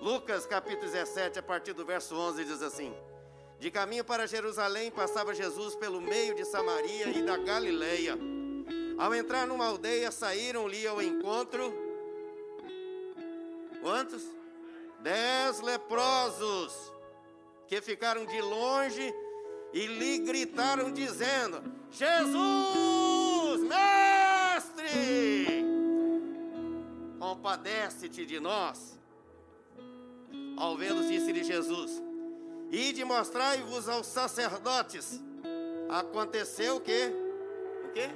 Lucas capítulo 17, a partir do verso 11, diz assim: De caminho para Jerusalém passava Jesus pelo meio de Samaria e da Galileia. Ao entrar numa aldeia, saíram-lhe ao encontro. Quantos? Dez leprosos que ficaram de longe e lhe gritaram, dizendo: Jesus, mestre, compadece-te de nós. Ao vê-los, disse-lhe Jesus: Ide mostrai-vos aos sacerdotes. Aconteceu o quê? O quê?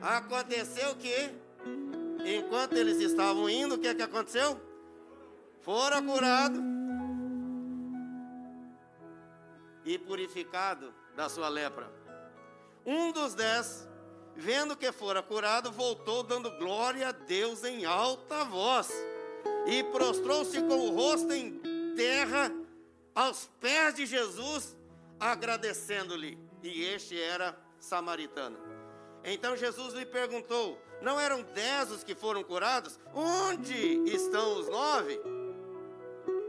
Aconteceu que, enquanto eles estavam indo, o que, é que aconteceu? Fora curado e purificado da sua lepra. Um dos dez, vendo que fora curado, voltou dando glória a Deus em alta voz e prostrou-se com o rosto em terra aos pés de Jesus, agradecendo-lhe. E este era samaritano. Então Jesus lhe perguntou: Não eram dez os que foram curados? Onde estão os nove?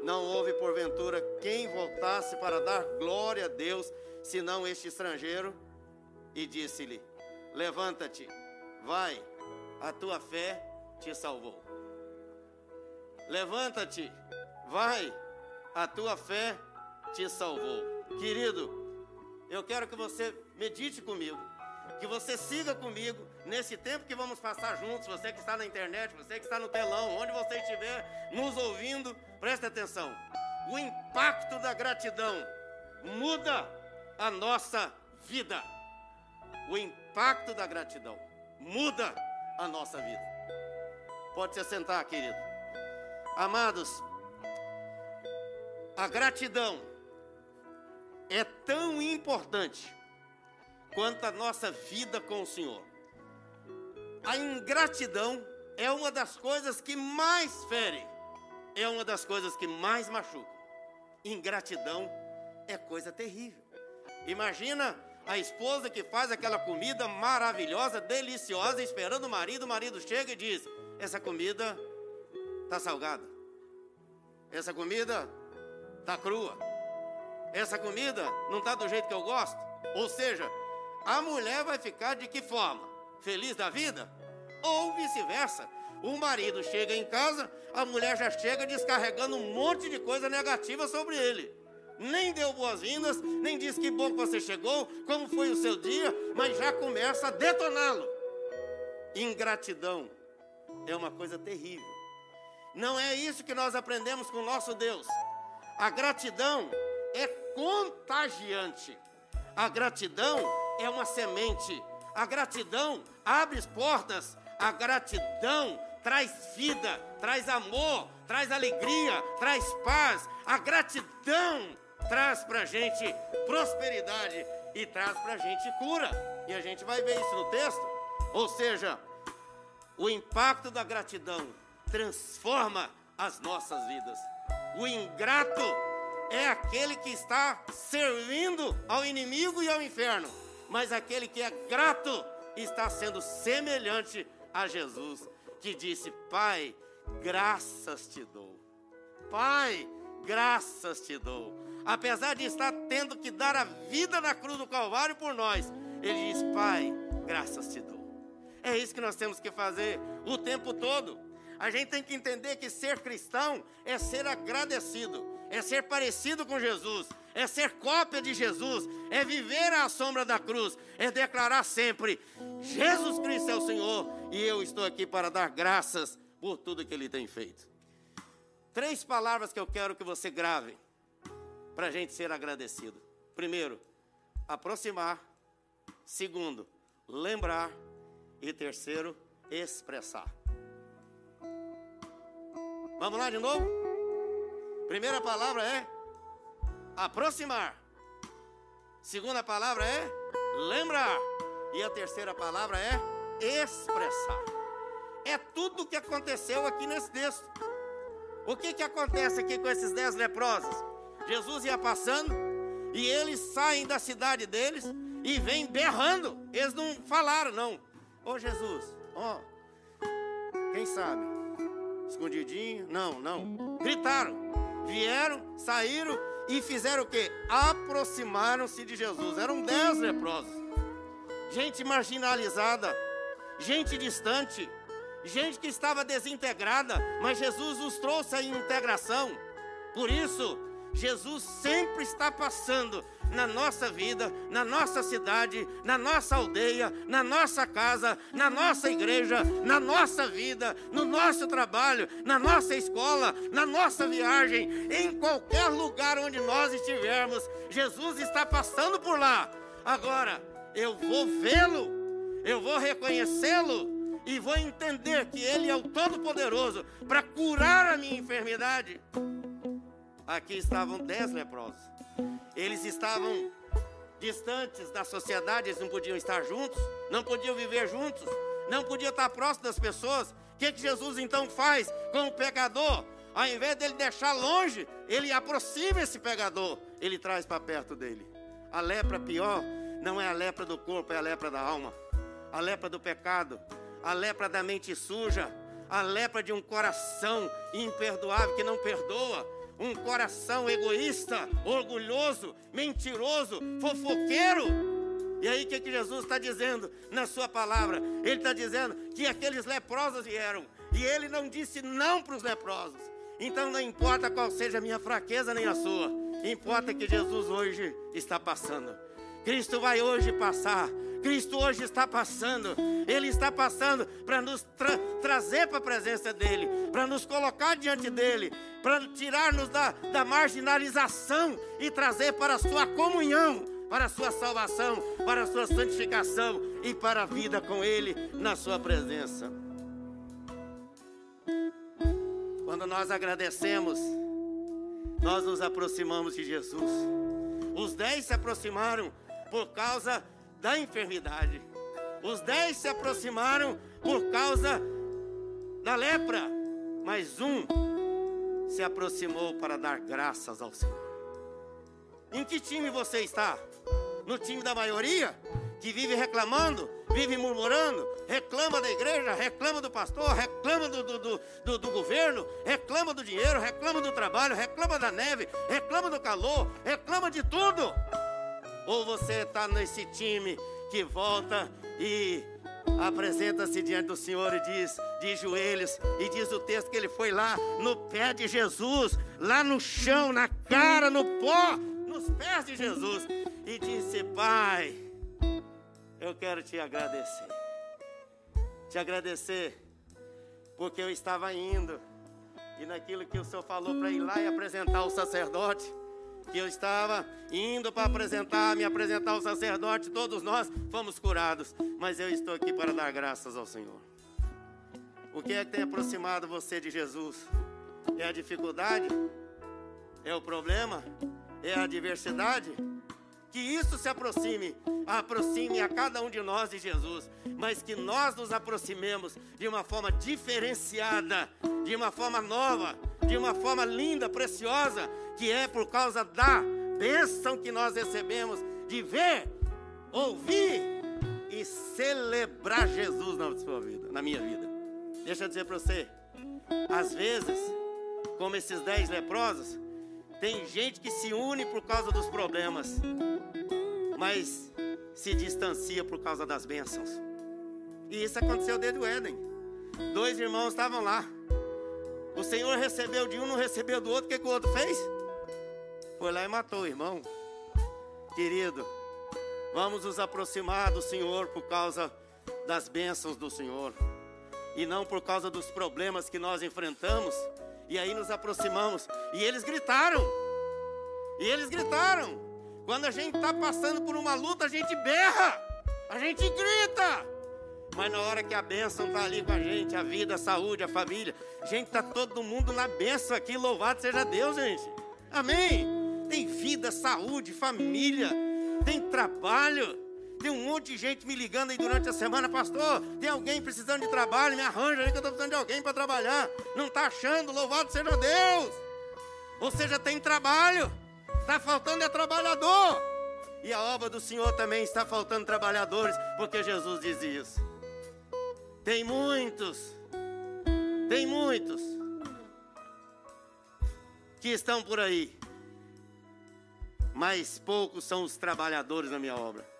Não houve porventura quem voltasse para dar glória a Deus, senão este estrangeiro? E disse-lhe: Levanta-te, vai, a tua fé te salvou. Levanta-te, vai, a tua fé te salvou. Querido, eu quero que você medite comigo, que você siga comigo nesse tempo que vamos passar juntos. Você que está na internet, você que está no telão, onde você estiver nos ouvindo, preste atenção. O impacto da gratidão muda a nossa vida. O impacto da gratidão muda a nossa vida. Pode se sentar, querido. Amados, a gratidão é tão importante quanto a nossa vida com o Senhor. A ingratidão é uma das coisas que mais fere, é uma das coisas que mais machuca. Ingratidão é coisa terrível. Imagina a esposa que faz aquela comida maravilhosa, deliciosa, esperando o marido, o marido chega e diz: Essa comida está salgada. Essa comida está crua. Essa comida não está do jeito que eu gosto. Ou seja, a mulher vai ficar de que forma? Feliz da vida? Ou vice-versa. O marido chega em casa, a mulher já chega descarregando um monte de coisa negativa sobre ele. Nem deu boas-vindas, nem disse que bom que você chegou, como foi o seu dia, mas já começa a detoná-lo. Ingratidão é uma coisa terrível. Não é isso que nós aprendemos com o nosso Deus. A gratidão é contagiante. A gratidão é uma semente. A gratidão abre portas. A gratidão traz vida, traz amor, traz alegria, traz paz. A gratidão traz para gente prosperidade e traz para gente cura. E a gente vai ver isso no texto. Ou seja, o impacto da gratidão transforma as nossas vidas. O ingrato é aquele que está servindo ao inimigo e ao inferno, mas aquele que é grato está sendo semelhante a Jesus, que disse: Pai, graças te dou. Pai, graças te dou. Apesar de estar tendo que dar a vida na cruz do Calvário por nós, ele diz: Pai, graças te dou. É isso que nós temos que fazer o tempo todo. A gente tem que entender que ser cristão é ser agradecido, é ser parecido com Jesus, é ser cópia de Jesus, é viver à sombra da cruz, é declarar sempre: Jesus Cristo é o Senhor e eu estou aqui para dar graças por tudo que Ele tem feito. Três palavras que eu quero que você grave para a gente ser agradecido. Primeiro, aproximar. Segundo, lembrar. E terceiro, expressar. Vamos lá de novo? Primeira palavra é aproximar. Segunda palavra é lembrar. E a terceira palavra é expressar. É tudo o que aconteceu aqui nesse texto. O que, que acontece aqui com esses dez leprosos? Jesus ia passando e eles saem da cidade deles e vêm berrando. Eles não falaram, não. Ô Jesus, ó, quem sabe escondidinho. Não, não. Gritaram. Vieram, saíram e fizeram o quê? Aproximaram-se de Jesus. Eram dez leprosos. Gente marginalizada, gente distante, gente que estava desintegrada, mas Jesus os trouxe à integração. Por isso, Jesus sempre está passando na nossa vida, na nossa cidade, na nossa aldeia, na nossa casa, na nossa igreja, na nossa vida, no nosso trabalho, na nossa escola, na nossa viagem, em qualquer lugar onde nós estivermos, Jesus está passando por lá. Agora, eu vou vê-lo, eu vou reconhecê-lo e vou entender que Ele é o Todo-Poderoso para curar a minha enfermidade. Aqui estavam dez leprosos. Eles estavam distantes da sociedade, eles não podiam estar juntos, não podiam viver juntos, não podiam estar próximos das pessoas. O que, que Jesus então faz com o pecador? Ao invés dele deixar longe, ele aproxima esse pecador, ele traz para perto dele. A lepra pior não é a lepra do corpo, é a lepra da alma, a lepra do pecado, a lepra da mente suja, a lepra de um coração imperdoável que não perdoa, um coração egoísta, orgulhoso, mentiroso, fofoqueiro. E aí o que, que Jesus está dizendo na sua palavra? Ele está dizendo que aqueles leprosos vieram. E ele não disse não para os leprosos. Então não importa qual seja a minha fraqueza nem a sua. Importa que Jesus hoje está passando. Cristo vai hoje passar. Cristo hoje está passando. Ele está passando para nos tra trazer para a presença dEle, para nos colocar diante dEle, para tirar-nos da, da marginalização e trazer para a sua comunhão, para a sua salvação, para a sua santificação e para a vida com Ele na sua presença. Quando nós agradecemos, nós nos aproximamos de Jesus. Os dez se aproximaram por causa da enfermidade. Os dez se aproximaram por causa da lepra, mas um se aproximou para dar graças ao Senhor. Em que time você está? No time da maioria? Que vive reclamando, vive murmurando, reclama da igreja, reclama do pastor, reclama do, do, do, do, governo, reclama do dinheiro, reclama do trabalho, reclama da neve, reclama do calor, reclama de tudo. Ou você está nesse time que volta e apresenta-se diante do Senhor e diz, de joelhos, e diz o texto que ele foi lá no pé de Jesus, lá no chão, na cara, no pó, nos pés de Jesus, e disse: Pai, eu quero te agradecer, te agradecer, porque eu estava indo, e naquilo que o Senhor falou para ir lá e apresentar o sacerdote que eu estava indo para apresentar, me apresentar ao sacerdote, todos nós fomos curados, mas eu estou aqui para dar graças ao Senhor. O que é que tem aproximado você de Jesus? É a dificuldade? É o problema? É a adversidade? Que isso se aproxime, aproxime a cada um de nós de Jesus, mas que nós nos aproximemos de uma forma diferenciada, de uma forma nova, de uma forma linda, preciosa, que é por causa da bênção que nós recebemos de ver, ouvir e celebrar Jesus na sua vida, na minha vida. Deixa eu dizer para você, às vezes, como esses dez leprosos, tem gente que se une por causa dos problemas, mas se distancia por causa das bênçãos. E isso aconteceu desde o Éden. Dois irmãos estavam lá. O Senhor recebeu de um, não recebeu do outro. O que, que o outro fez? Foi lá e matou o irmão. Querido, vamos nos aproximar do Senhor por causa das bênçãos do Senhor. E não por causa dos problemas que nós enfrentamos. E aí nos aproximamos. E eles gritaram. E eles gritaram. Quando a gente está passando por uma luta, a gente berra. A gente grita. Mas na hora que a bênção está ali com a gente, a vida, a saúde, a família, gente, está todo mundo na bênção aqui, louvado seja Deus, gente. Amém. Tem vida, saúde, família, tem trabalho. Tem um monte de gente me ligando aí durante a semana, pastor. Tem alguém precisando de trabalho, me arranja aí que eu estou precisando de alguém para trabalhar. Não está achando, louvado seja Deus. Ou seja, tem trabalho. Está faltando é trabalhador. E a obra do Senhor também está faltando trabalhadores, porque Jesus diz isso. Tem muitos, tem muitos que estão por aí, mas poucos são os trabalhadores na minha obra.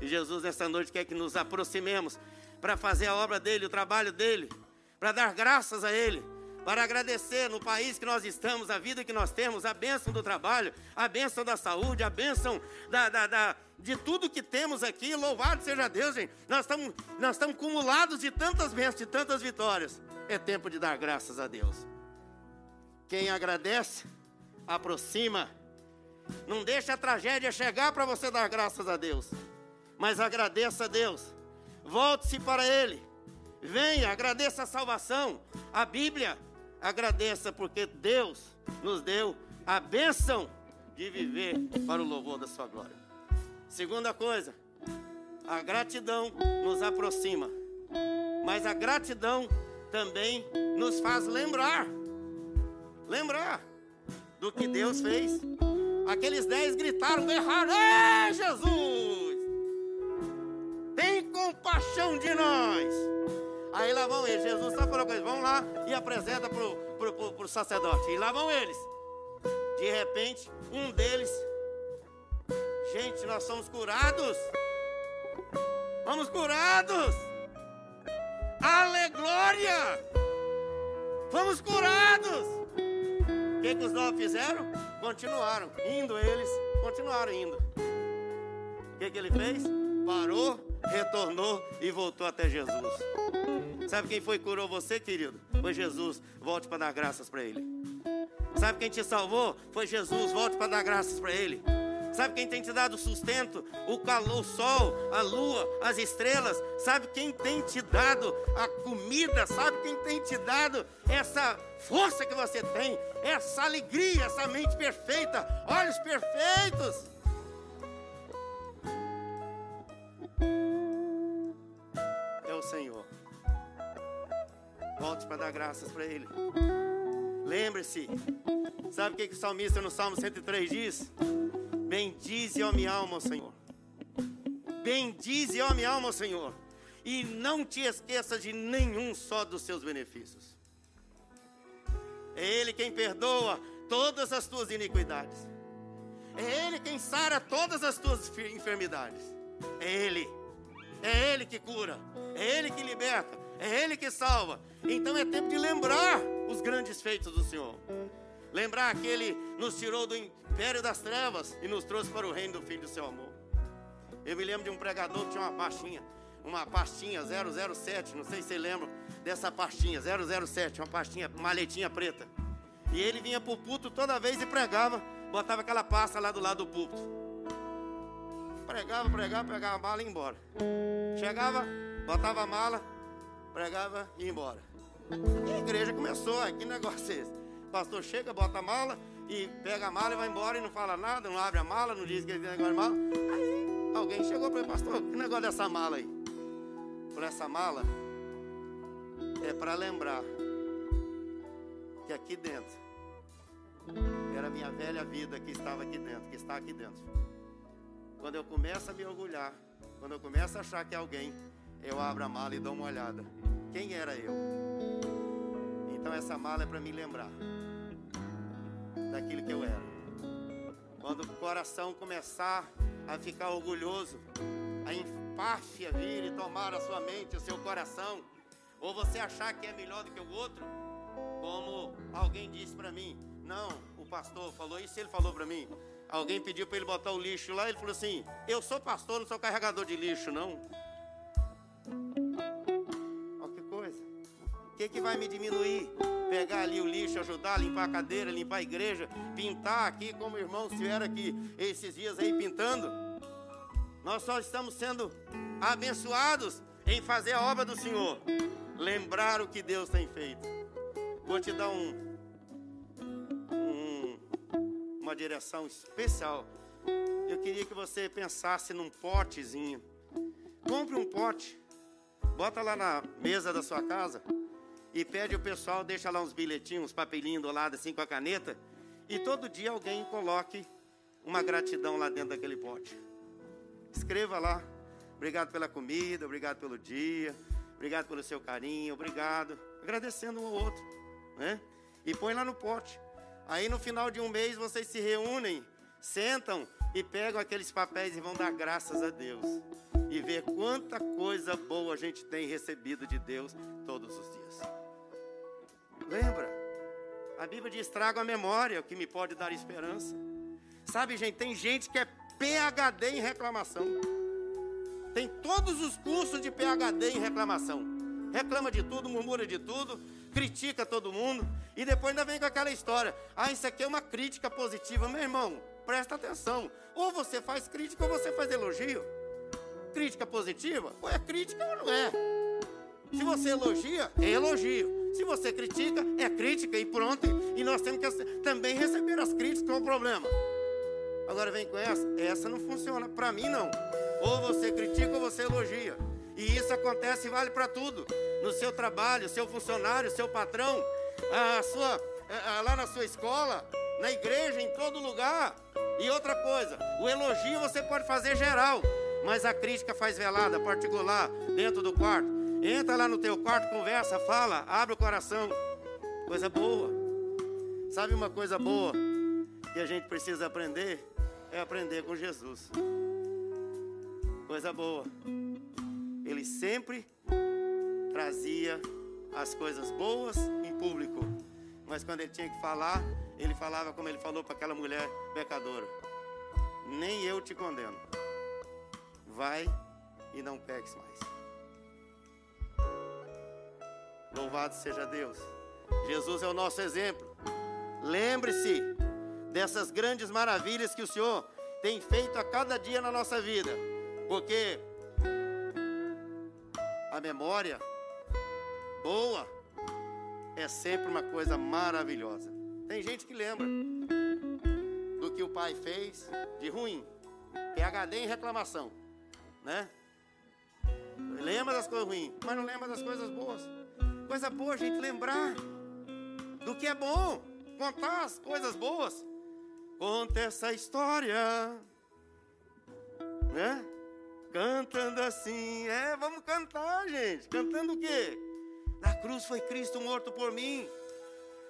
E Jesus, nesta noite, quer que nos aproximemos para fazer a obra dele, o trabalho dele, para dar graças a ele, para agradecer no país que nós estamos, a vida que nós temos, a bênção do trabalho, a bênção da saúde, a bênção da, da, da de tudo que temos aqui. Louvado seja Deus, gente. Nós estamos, nós estamos acumulados de tantas bênçãos, de tantas vitórias. É tempo de dar graças a Deus. Quem agradece, aproxima. Não deixa a tragédia chegar para você dar graças a Deus. Mas agradeça a Deus. Volte-se para Ele. Venha, agradeça a salvação. A Bíblia agradeça porque Deus nos deu a bênção de viver para o louvor da sua glória. Segunda coisa, a gratidão nos aproxima, mas a gratidão também nos faz lembrar, lembrar do que Deus fez. Aqueles dez gritaram, berraram, é Jesus! De nós! Aí lá vão eles. Jesus só falou com eles: vão lá e apresenta para o pro, pro, pro sacerdote. E lá vão eles. De repente, um deles. Gente, nós somos curados. Vamos curados. Aleglória! Fomos curados. O que, que os nove fizeram? Continuaram. Indo eles, continuaram indo. O que, que ele fez? Parou, retornou e voltou até Jesus. Sabe quem foi que curou você, querido? Foi Jesus. Volte para dar graças para Ele. Sabe quem te salvou? Foi Jesus. Volte para dar graças para Ele. Sabe quem tem te dado sustento? O calor, o sol, a lua, as estrelas. Sabe quem tem te dado a comida? Sabe quem tem te dado essa força que você tem? Essa alegria, essa mente perfeita, olhos perfeitos. Para dar graças para Ele. Lembre-se, sabe o que, que o salmista no Salmo 103 diz? Bendize, ó minha alma, Senhor. Bendize, ó minha alma, Senhor. E não te esqueça de nenhum só dos seus benefícios. É Ele quem perdoa todas as tuas iniquidades. É Ele quem sara todas as tuas enfermidades. É Ele. É Ele que cura. É Ele que liberta. É Ele que salva. Então é tempo de lembrar os grandes feitos do Senhor. Lembrar que Ele nos tirou do império das trevas e nos trouxe para o reino do Filho do seu amor. Eu me lembro de um pregador que tinha uma pastinha, uma pastinha 007, não sei se você lembra dessa pastinha 007, uma pastinha, maletinha preta. E ele vinha para o púlpito toda vez e pregava, botava aquela pasta lá do lado do púlpito. Pregava, pregava, pegava a mala e ia embora. Chegava, botava a mala, pregava e ia embora. E a igreja começou, que negócio é esse? O pastor chega, bota a mala e pega a mala e vai embora e não fala nada, não abre a mala, não diz que ele tem negócio de mala. Aí alguém chegou para ele, pastor, que negócio dessa mala aí? Por essa mala é para lembrar que aqui dentro era a minha velha vida que estava aqui dentro, que está aqui dentro. Quando eu começo a me orgulhar, quando eu começo a achar que é alguém, eu abro a mala e dou uma olhada. Quem era eu? Então essa mala é para me lembrar daquilo que eu era. Quando o coração começar a ficar orgulhoso, a empáfia vir e tomar a sua mente, o seu coração, ou você achar que é melhor do que o outro, como alguém disse para mim, não, o pastor falou isso, ele falou para mim. Alguém pediu para ele botar o lixo lá, ele falou assim: Eu sou pastor, não sou carregador de lixo, não. Que, que vai me diminuir? Pegar ali o lixo, ajudar limpar a cadeira, limpar a igreja, pintar aqui, como o irmão estiver aqui esses dias aí pintando. Nós só estamos sendo abençoados em fazer a obra do Senhor. Lembrar o que Deus tem feito. Vou te dar um, um uma direção especial. Eu queria que você pensasse num potezinho. Compre um pote, bota lá na mesa da sua casa e pede o pessoal, deixa lá uns bilhetinhos, uns papelinhos do lado assim com a caneta e todo dia alguém coloque uma gratidão lá dentro daquele pote. Escreva lá, obrigado pela comida, obrigado pelo dia, obrigado pelo seu carinho, obrigado, agradecendo um ao outro, né? E põe lá no pote. Aí no final de um mês vocês se reúnem, sentam e pegam aqueles papéis e vão dar graças a Deus. E ver quanta coisa boa a gente tem recebido de Deus todos os dias. Lembra? A Bíblia diz: traga a memória, o que me pode dar esperança. Sabe, gente, tem gente que é PhD em reclamação. Tem todos os cursos de PhD em reclamação. Reclama de tudo, murmura de tudo, critica todo mundo e depois ainda vem com aquela história. Ah, isso aqui é uma crítica positiva. Meu irmão, presta atenção. Ou você faz crítica ou você faz elogio. Crítica positiva, ou é crítica ou não é. Se você elogia, é elogio. Se você critica, é crítica e pronto. E nós temos que também receber as críticas, qual é o problema? Agora vem com essa, essa não funciona. Para mim, não. Ou você critica ou você elogia. E isso acontece e vale para tudo. No seu trabalho, seu funcionário, seu patrão, a sua, a, lá na sua escola, na igreja, em todo lugar. E outra coisa, o elogio você pode fazer geral, mas a crítica faz velada, particular, dentro do quarto. Entra lá no teu quarto, conversa, fala, abre o coração. Coisa boa. Sabe uma coisa boa que a gente precisa aprender? É aprender com Jesus. Coisa boa. Ele sempre trazia as coisas boas em público. Mas quando ele tinha que falar, ele falava como ele falou para aquela mulher pecadora: Nem eu te condeno. Vai e não peques mais. Louvado seja Deus. Jesus é o nosso exemplo. Lembre-se dessas grandes maravilhas que o Senhor tem feito a cada dia na nossa vida. Porque a memória boa é sempre uma coisa maravilhosa. Tem gente que lembra do que o pai fez de ruim. PHD em reclamação, né? Lembra das coisas ruins, mas não lembra das coisas boas. Coisa boa a gente lembrar do que é bom, contar as coisas boas. Conta essa história, né? Cantando assim, é, vamos cantar, gente. Cantando o quê? Na cruz foi Cristo morto por mim.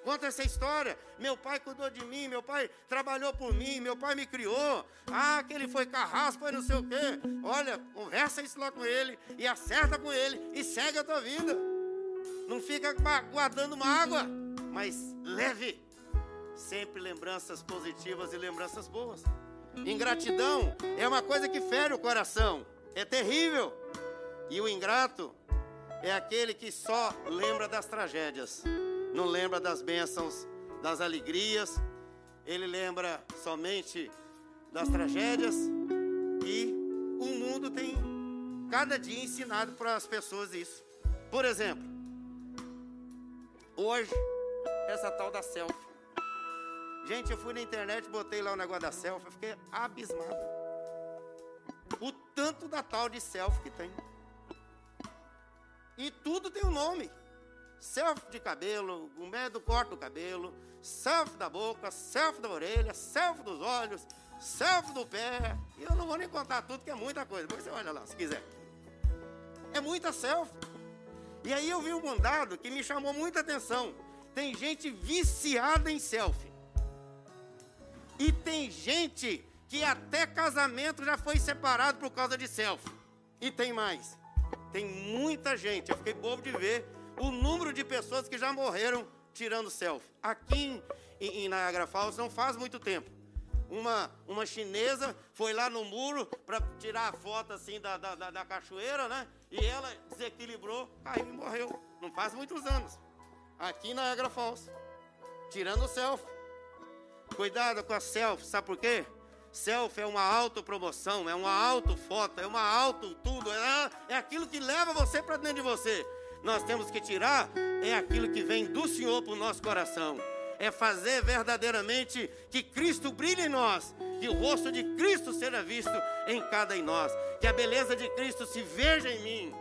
Conta essa história. Meu pai cuidou de mim, meu pai trabalhou por mim, meu pai me criou. Ah, que ele foi carrasco, foi não sei o quê. Olha, conversa isso lá com ele e acerta com ele e segue a tua vida. Não fica guardando mágoa, mas leve sempre lembranças positivas e lembranças boas. Ingratidão é uma coisa que fere o coração, é terrível. E o ingrato é aquele que só lembra das tragédias, não lembra das bênçãos, das alegrias, ele lembra somente das tragédias e o mundo tem cada dia ensinado para as pessoas isso. Por exemplo, hoje, essa tal da selfie. Gente, eu fui na internet, botei lá o negócio da selfie, eu fiquei abismado. O tanto da tal de selfie que tem. E tudo tem um nome. Selfie de cabelo, o médio corte do cabelo, selfie da boca, selfie da orelha, selfie dos olhos, selfie do pé. E eu não vou nem contar tudo, que é muita coisa. Depois você olha lá, se quiser. É muita selfie. E aí eu vi um dado que me chamou muita atenção. Tem gente viciada em selfie. E tem gente que até casamento já foi separado por causa de selfie. E tem mais. Tem muita gente, eu fiquei bobo de ver o número de pessoas que já morreram tirando selfie. Aqui em, em Niagara Falls não faz muito tempo. Uma, uma chinesa foi lá no muro para tirar a foto assim da, da, da, da cachoeira, né? E ela desequilibrou, caiu e morreu. Não faz muitos anos. Aqui em Niagara Falls. Tirando selfie. Cuidado com a selfie, sabe por quê? Selfie é uma autopromoção, é uma autofoto, é uma auto tudo, é, é aquilo que leva você para dentro de você. Nós temos que tirar é aquilo que vem do Senhor para o nosso coração. É fazer verdadeiramente que Cristo brilhe em nós, que o rosto de Cristo seja visto em cada em nós, que a beleza de Cristo se veja em mim,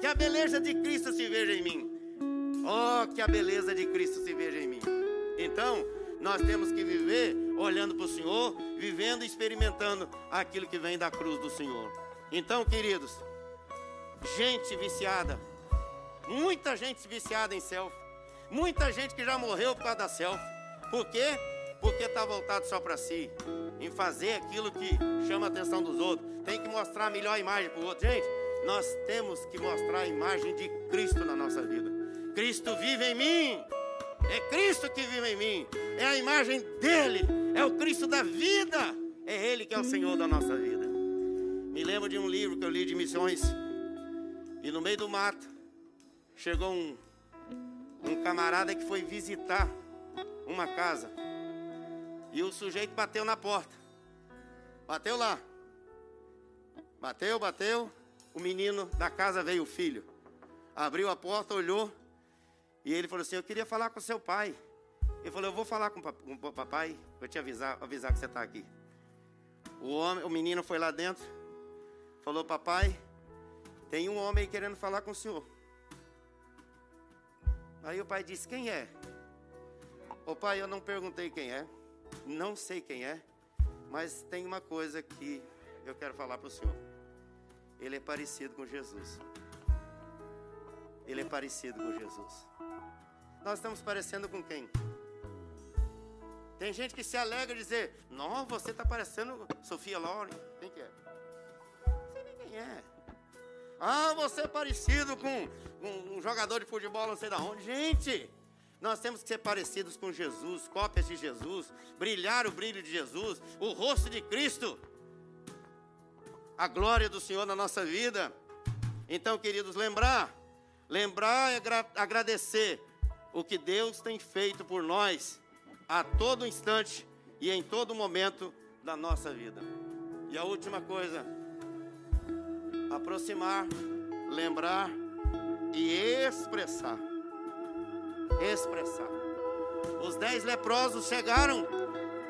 que a beleza de Cristo se veja em mim. Oh, que a beleza de Cristo se veja em mim. Então, nós temos que viver olhando para o Senhor, vivendo e experimentando aquilo que vem da cruz do Senhor. Então, queridos, gente viciada, muita gente viciada em selfie, muita gente que já morreu por causa da selfie. Por quê? Porque está voltado só para si, em fazer aquilo que chama a atenção dos outros. Tem que mostrar a melhor imagem para o outro. Gente, nós temos que mostrar a imagem de Cristo na nossa vida. Cristo vive em mim. É Cristo que vive em mim. É a imagem dele. É o Cristo da vida. É Ele que é o Senhor da nossa vida. Me lembro de um livro que eu li de missões. E no meio do mato, chegou um, um camarada que foi visitar uma casa. E o sujeito bateu na porta. Bateu lá. Bateu, bateu. O menino da casa veio o filho. Abriu a porta, olhou. E ele falou assim: Eu queria falar com seu pai. Ele falou: Eu vou falar com o papai. Vou te avisar, avisar que você está aqui. O, homem, o menino foi lá dentro. Falou: Papai, tem um homem querendo falar com o senhor. Aí o pai disse: Quem é? O pai, eu não perguntei quem é. Não sei quem é. Mas tem uma coisa que eu quero falar para o senhor. Ele é parecido com Jesus. Ele é parecido com Jesus. Nós estamos parecendo com quem? Tem gente que se alegra dizer: Não, você está parecendo Sofia Loren. Quem que é? Não sei nem quem é. Ah, você é parecido com um, um jogador de futebol, não sei de onde. Gente, nós temos que ser parecidos com Jesus, cópias de Jesus, brilhar o brilho de Jesus, o rosto de Cristo, a glória do Senhor na nossa vida. Então, queridos, lembrar, lembrar e agradecer o que Deus tem feito por nós a todo instante e em todo momento da nossa vida. E a última coisa, aproximar, lembrar e expressar. Expressar. Os dez leprosos chegaram.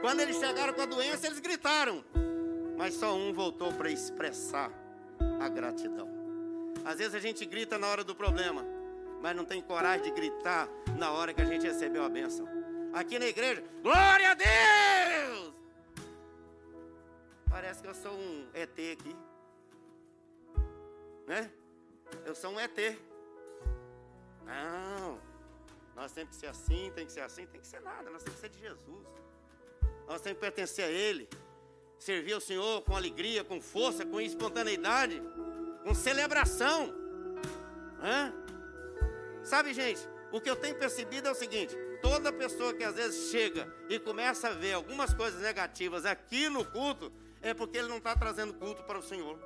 Quando eles chegaram com a doença, eles gritaram. Mas só um voltou para expressar a gratidão. Às vezes a gente grita na hora do problema, mas não tem coragem de gritar na hora que a gente recebeu a bênção. Aqui na igreja, glória a Deus! Parece que eu sou um ET aqui né? Eu sou um ET. Não, nós temos que ser assim, tem que ser assim, tem que ser nada, nós temos que ser de Jesus. Nós temos que pertencer a Ele, servir ao Senhor com alegria, com força, com espontaneidade, com celebração. Hã? Sabe, gente, o que eu tenho percebido é o seguinte: toda pessoa que às vezes chega e começa a ver algumas coisas negativas aqui no culto, é porque ele não está trazendo culto para o Senhor.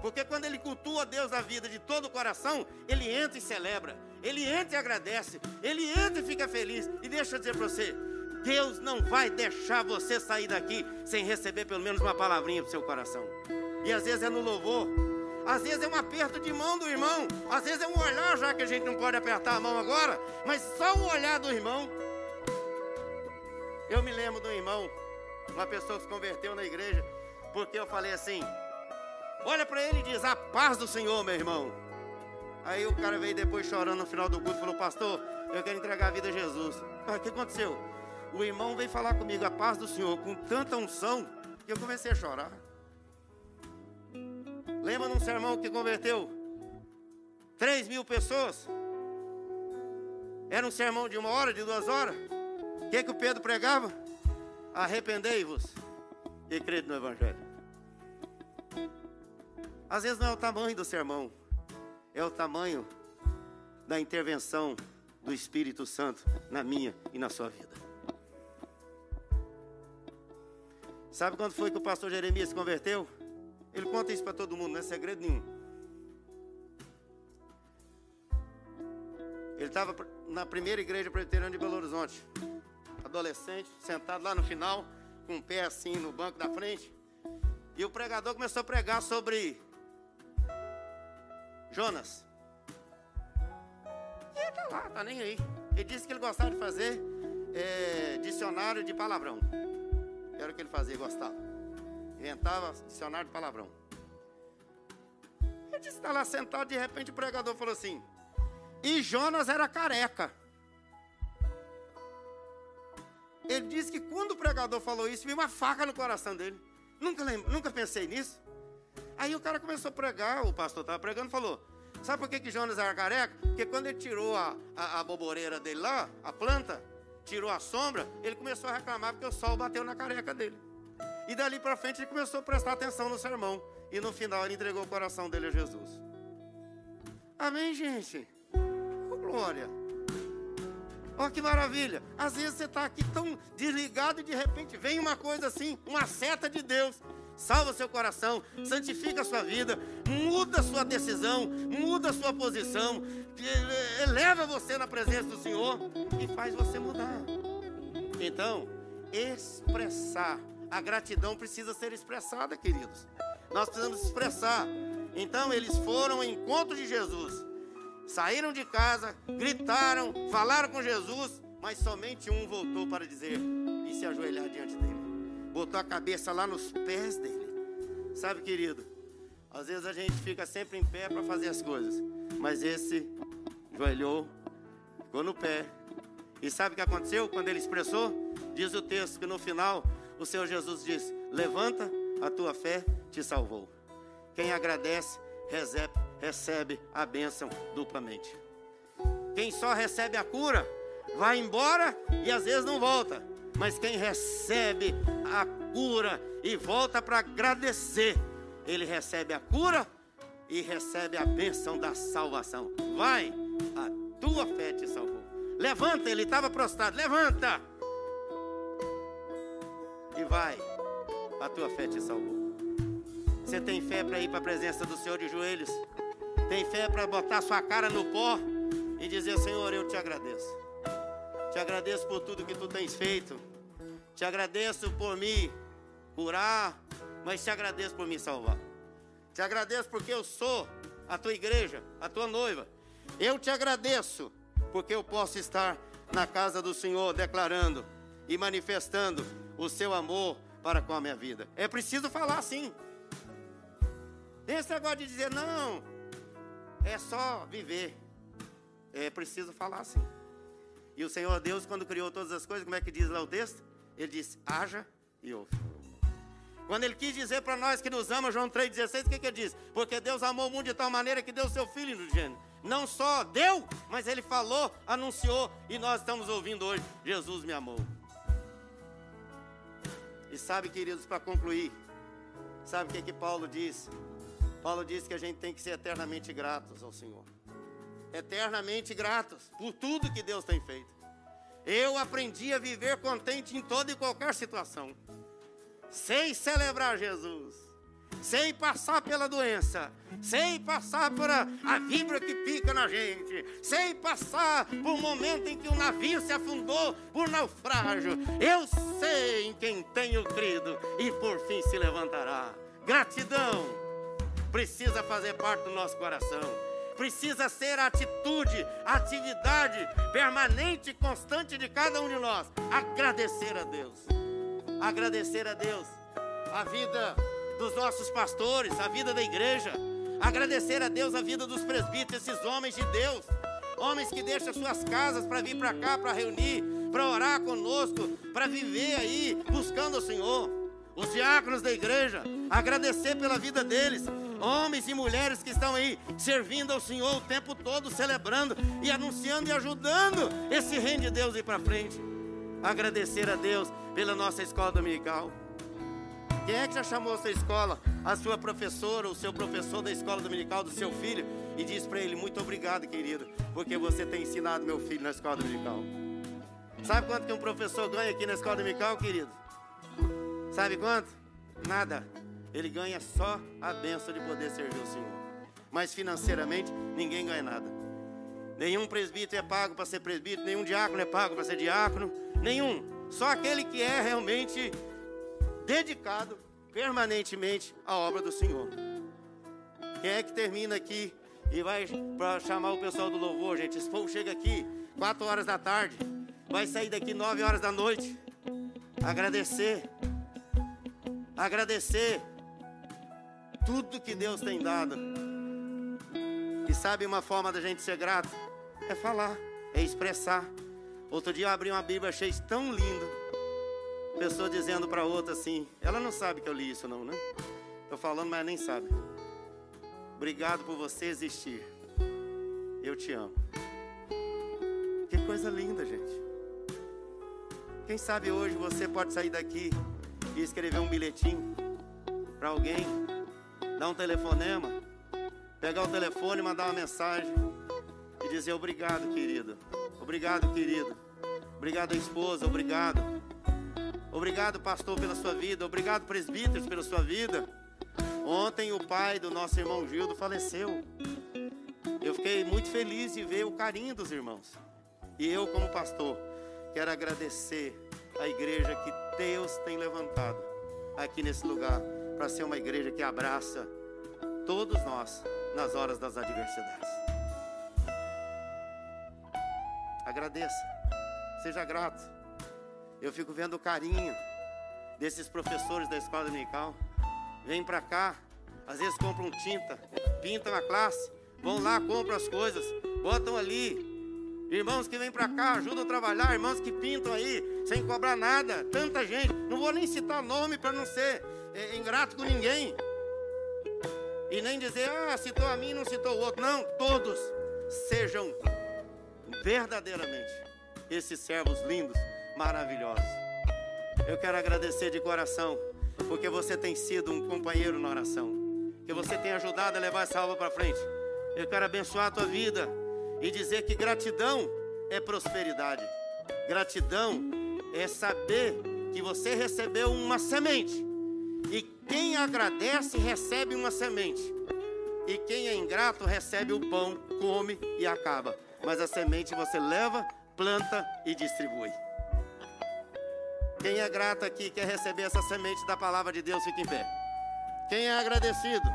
Porque quando ele cultua Deus na vida de todo o coração, ele entra e celebra, ele entra e agradece, ele entra e fica feliz. E deixa eu dizer para você: Deus não vai deixar você sair daqui sem receber pelo menos uma palavrinha para seu coração. E às vezes é no louvor, às vezes é um aperto de mão do irmão, às vezes é um olhar, já que a gente não pode apertar a mão agora, mas só o olhar do irmão. Eu me lembro do irmão, uma pessoa que se converteu na igreja, porque eu falei assim: Olha para ele e diz: A paz do Senhor, meu irmão. Aí o cara veio depois chorando no final do culto e falou: Pastor, eu quero entregar a vida a Jesus. O que aconteceu? O irmão veio falar comigo a paz do Senhor com tanta unção que eu comecei a chorar. Lembra de um sermão que converteu 3 mil pessoas? Era um sermão de uma hora, de duas horas. O que, que o Pedro pregava? Arrependei-vos e crede no Evangelho. Às vezes não é o tamanho do sermão, é o tamanho da intervenção do Espírito Santo na minha e na sua vida. Sabe quando foi que o pastor Jeremias se converteu? Ele conta isso para todo mundo, não é segredo nenhum. Ele estava na primeira igreja presbiteriana de Belo Horizonte, adolescente, sentado lá no final, com o pé assim no banco da frente. E o pregador começou a pregar sobre Jonas. E ele tá lá, tá nem aí. Ele disse que ele gostava de fazer é, dicionário de palavrão. Era o que ele fazia, gostava. Inventava dicionário de palavrão. Ele disse que está lá sentado, de repente o pregador falou assim: E Jonas era careca. Ele disse que quando o pregador falou isso, veio uma faca no coração dele. Nunca, lembro, nunca pensei nisso. Aí o cara começou a pregar, o pastor estava pregando e falou: Sabe por que, que Jonas era careca? Porque quando ele tirou a, a, a boboreira dele lá, a planta, tirou a sombra, ele começou a reclamar porque o sol bateu na careca dele. E dali para frente ele começou a prestar atenção no sermão. E no final ele entregou o coração dele a Jesus. Amém, gente? Oh, glória. Olha que maravilha. Às vezes você está aqui tão desligado e de repente vem uma coisa assim, uma seta de Deus. Salva seu coração, santifica a sua vida, muda a sua decisão, muda a sua posição, eleva você na presença do Senhor e faz você mudar. Então, expressar a gratidão precisa ser expressada, queridos. Nós precisamos expressar. Então, eles foram ao encontro de Jesus, saíram de casa, gritaram, falaram com Jesus, mas somente um voltou para dizer e se ajoelhar diante dele. Botou a cabeça lá nos pés dele. Sabe, querido, às vezes a gente fica sempre em pé para fazer as coisas, mas esse joelhou, ficou no pé. E sabe o que aconteceu quando ele expressou? Diz o texto que no final o Senhor Jesus diz: Levanta, a tua fé te salvou. Quem agradece, recebe, recebe a bênção duplamente. Quem só recebe a cura, vai embora e às vezes não volta. Mas quem recebe a cura e volta para agradecer, ele recebe a cura e recebe a bênção da salvação. Vai, a tua fé te salvou. Levanta, ele estava prostrado, levanta. E vai, a tua fé te salvou. Você tem fé para ir para a presença do Senhor de joelhos? Tem fé para botar sua cara no pó e dizer: Senhor, eu te agradeço. Te agradeço por tudo que tu tens feito. Te agradeço por me curar, mas te agradeço por me salvar. Te agradeço porque eu sou a tua igreja, a tua noiva. Eu te agradeço porque eu posso estar na casa do Senhor declarando e manifestando o seu amor para com a minha vida. É preciso falar assim. Esse negócio de dizer, não, é só viver. É preciso falar assim. E o Senhor Deus, quando criou todas as coisas, como é que diz lá o texto? Ele disse: haja e ouve. Quando ele quis dizer para nós que nos ama, João 3,16, o que, que ele diz? Porque Deus amou o mundo de tal maneira que deu seu filho no gênero. Não só deu, mas ele falou, anunciou, e nós estamos ouvindo hoje: Jesus me amou. E sabe, queridos, para concluir, sabe o que, que Paulo diz? Paulo diz que a gente tem que ser eternamente gratos ao Senhor. Eternamente gratos por tudo que Deus tem feito. Eu aprendi a viver contente em toda e qualquer situação, sem celebrar Jesus, sem passar pela doença, sem passar por a, a vibra que pica na gente, sem passar por um momento em que o navio se afundou por naufrágio. Eu sei em quem tenho crido e por fim se levantará. Gratidão precisa fazer parte do nosso coração precisa ser a atitude, a atividade permanente e constante de cada um de nós. Agradecer a Deus. Agradecer a Deus. A vida dos nossos pastores, a vida da igreja. Agradecer a Deus a vida dos presbíteros, esses homens de Deus. Homens que deixam suas casas para vir para cá, para reunir, para orar conosco, para viver aí, buscando o Senhor. Os diáconos da igreja, agradecer pela vida deles, homens e mulheres que estão aí servindo ao Senhor o tempo todo, celebrando e anunciando e ajudando esse reino de Deus ir para frente. Agradecer a Deus pela nossa escola dominical. Quem é que já chamou a sua escola, a sua professora, o seu professor da escola dominical do seu filho e disse para ele: Muito obrigado, querido, porque você tem ensinado meu filho na escola dominical. Sabe quanto que um professor ganha aqui na escola dominical, querido? Sabe quanto? Nada ele ganha só a benção de poder servir o Senhor. Mas financeiramente, ninguém ganha nada. Nenhum presbítero é pago para ser presbítero, nenhum diácono é pago para ser diácono, nenhum. Só aquele que é realmente dedicado permanentemente à obra do Senhor. Quem é que termina aqui e vai para chamar o pessoal do louvor, gente? Esse povo chega aqui 4 horas da tarde, vai sair daqui 9 horas da noite. Agradecer. Agradecer tudo que Deus tem dado. E sabe uma forma da gente ser grato? É falar, é expressar. Outro dia eu abri uma Bíblia, achei tão lindo. Pessoa dizendo para outra assim, ela não sabe que eu li isso não, né? Estou falando, mas nem sabe. Obrigado por você existir. Eu te amo. Que coisa linda, gente. Quem sabe hoje você pode sair daqui e escrever um bilhetinho para alguém, dar um telefonema, pegar o telefone mandar uma mensagem e dizer obrigado, querido. Obrigado, querido. Obrigado, esposa. Obrigado. Obrigado, pastor, pela sua vida. Obrigado, presbíteros, pela sua vida. Ontem o pai do nosso irmão Gildo faleceu. Eu fiquei muito feliz de ver o carinho dos irmãos. E eu, como pastor, quero agradecer a igreja que Deus tem levantado aqui nesse lugar para ser uma igreja que abraça todos nós nas horas das adversidades. Agradeça, seja grato. Eu fico vendo o carinho desses professores da escola dominical. Vêm para cá, às vezes compram tinta, pintam a classe, vão lá, compram as coisas, botam ali. Irmãos que vêm para cá, ajudam a trabalhar, irmãos que pintam aí, sem cobrar nada. Tanta gente. Não vou nem citar nome para não ser é, ingrato com ninguém. E nem dizer, ah, citou a mim, não citou o outro. Não, todos sejam verdadeiramente esses servos lindos, maravilhosos. Eu quero agradecer de coração, porque você tem sido um companheiro na oração, que você tem ajudado a levar essa aula para frente. Eu quero abençoar a tua vida e dizer que gratidão é prosperidade. Gratidão é saber que você recebeu uma semente e quem agradece recebe uma semente. E quem é ingrato recebe o pão, come e acaba. Mas a semente você leva, planta e distribui. Quem é grato aqui quer receber essa semente da palavra de Deus, fique em pé. Quem é agradecido,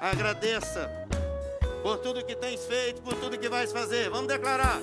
agradeça por tudo que tens feito, por tudo que vais fazer. Vamos declarar.